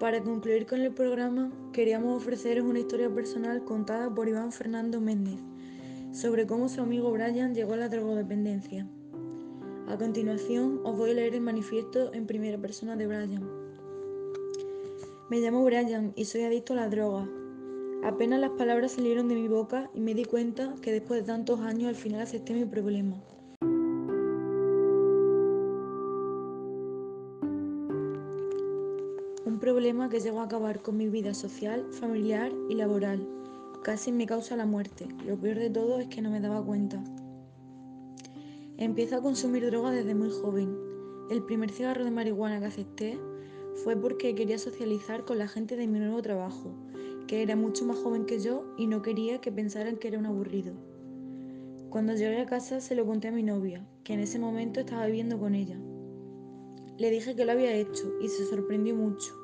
Para concluir con el programa queríamos ofreceros una historia personal contada por Iván Fernando Méndez sobre cómo su amigo Brian llegó a la drogodependencia. A continuación os voy a leer el manifiesto en primera persona de Brian. Me llamo Brian y soy adicto a la droga. Apenas las palabras salieron de mi boca y me di cuenta que después de tantos años al final acepté mi problema. Problema que llegó a acabar con mi vida social, familiar y laboral. Casi me causa la muerte. Lo peor de todo es que no me daba cuenta. Empiezo a consumir droga desde muy joven. El primer cigarro de marihuana que acepté fue porque quería socializar con la gente de mi nuevo trabajo, que era mucho más joven que yo y no quería que pensaran que era un aburrido. Cuando llegué a casa se lo conté a mi novia, que en ese momento estaba viviendo con ella. Le dije que lo había hecho y se sorprendió mucho.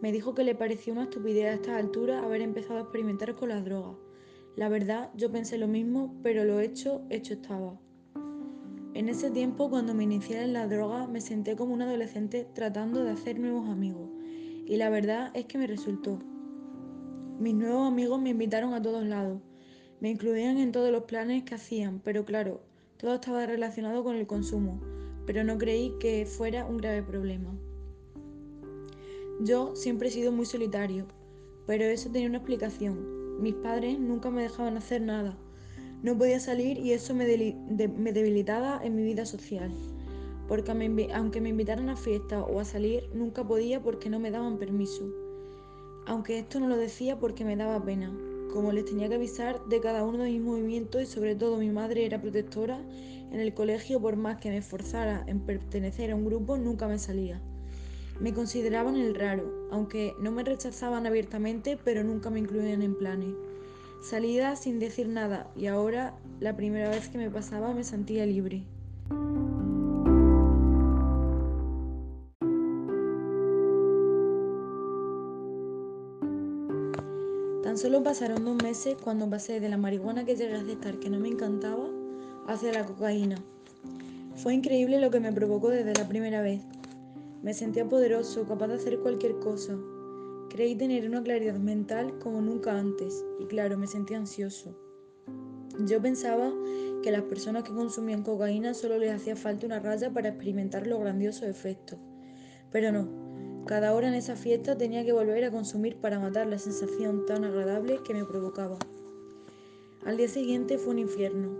Me dijo que le parecía una estupidez a estas alturas haber empezado a experimentar con las drogas. La verdad, yo pensé lo mismo, pero lo hecho, hecho estaba. En ese tiempo, cuando me inicié en la droga, me senté como un adolescente tratando de hacer nuevos amigos. Y la verdad es que me resultó. Mis nuevos amigos me invitaron a todos lados. Me incluían en todos los planes que hacían, pero claro, todo estaba relacionado con el consumo, pero no creí que fuera un grave problema. Yo siempre he sido muy solitario, pero eso tenía una explicación. Mis padres nunca me dejaban hacer nada. No podía salir y eso me, debilitaba en mi vida social. Porque aunque me invitaran a fiestas o a salir, nunca podía porque no me daban permiso. Aunque esto no lo decía porque me daba pena. Como les tenía que avisar de cada uno de mis movimientos y sobre todo mi madre era protectora, en el colegio por más que me esforzara en pertenecer a un grupo, nunca me salía. Me consideraban el raro, aunque no me rechazaban abiertamente, pero nunca me incluían en planes. Salida sin decir nada y ahora, la primera vez que me pasaba, me sentía libre. Tan solo pasaron dos meses cuando pasé de la marihuana que llegué a aceptar que no me encantaba hacia la cocaína. Fue increíble lo que me provocó desde la primera vez. Me sentía poderoso, capaz de hacer cualquier cosa. Creí tener una claridad mental como nunca antes y claro, me sentía ansioso. Yo pensaba que las personas que consumían cocaína solo les hacía falta una raya para experimentar los grandiosos efectos. Pero no, cada hora en esa fiesta tenía que volver a consumir para matar la sensación tan agradable que me provocaba. Al día siguiente fue un infierno.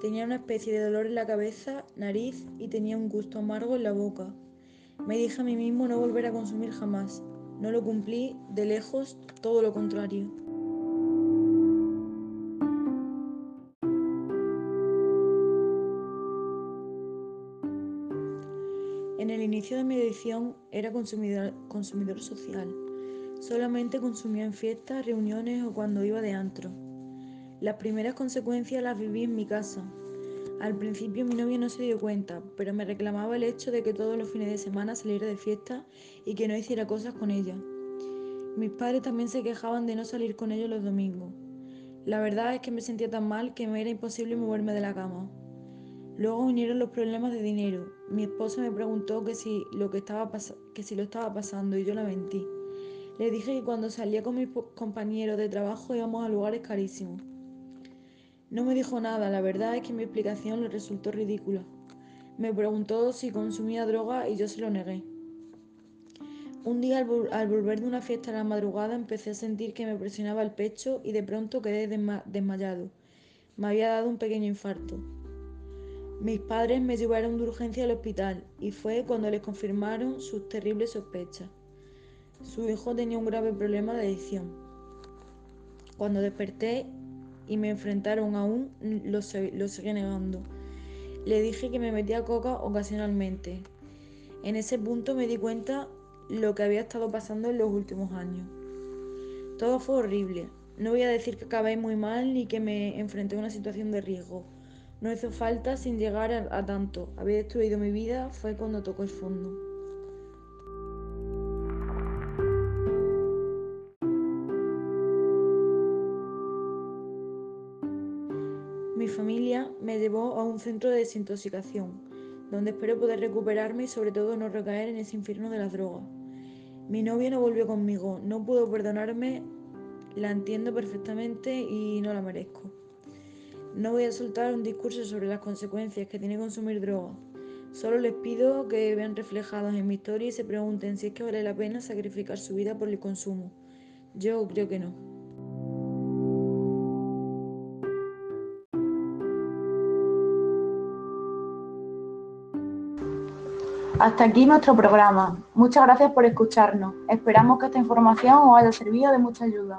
Tenía una especie de dolor en la cabeza, nariz y tenía un gusto amargo en la boca. Me dije a mí mismo no volver a consumir jamás. No lo cumplí, de lejos, todo lo contrario. En el inicio de mi edición era consumidor, consumidor social. Solamente consumía en fiestas, reuniones o cuando iba de antro. Las primeras consecuencias las viví en mi casa, al principio mi novio no se dio cuenta, pero me reclamaba el hecho de que todos los fines de semana saliera de fiesta y que no hiciera cosas con ella. Mis padres también se quejaban de no salir con ellos los domingos. La verdad es que me sentía tan mal que me era imposible moverme de la cama. Luego vinieron los problemas de dinero. Mi esposa me preguntó que si lo, que estaba que si lo estaba pasando y yo la mentí. Le dije que cuando salía con mis compañeros de trabajo íbamos a lugares carísimos. No me dijo nada, la verdad es que mi explicación le resultó ridícula. Me preguntó si consumía droga y yo se lo negué. Un día al, volver de una fiesta a la madrugada empecé a sentir que me presionaba el pecho y de pronto quedé desmayado. Me había dado un pequeño infarto. Mis padres me llevaron de urgencia al hospital y fue cuando les confirmaron sus terribles sospechas. Su hijo tenía un grave problema de adicción. Cuando desperté y me enfrentaron aún, lo, lo seguí negando. Le dije que me metía coca ocasionalmente. En ese punto me di cuenta lo que había estado pasando en los últimos años. Todo fue horrible. No voy a decir que acabé muy mal ni que me enfrenté a una situación de riesgo. No hizo falta sin llegar a, a tanto. Había destruido mi vida, fue cuando tocó el fondo. Llevó a un centro de desintoxicación, donde espero poder recuperarme y sobre todo no recaer en ese infierno de las drogas. Mi novia no volvió conmigo, no pudo perdonarme, la entiendo perfectamente y no la merezco. No voy a soltar un discurso sobre las consecuencias que tiene consumir droga. Solo les pido que vean reflejados en mi historia y se pregunten si es que vale la pena sacrificar su vida por el consumo. Yo creo que no. Hasta aquí nuestro programa. Muchas gracias por escucharnos. Esperamos que esta información os haya servido de mucha ayuda.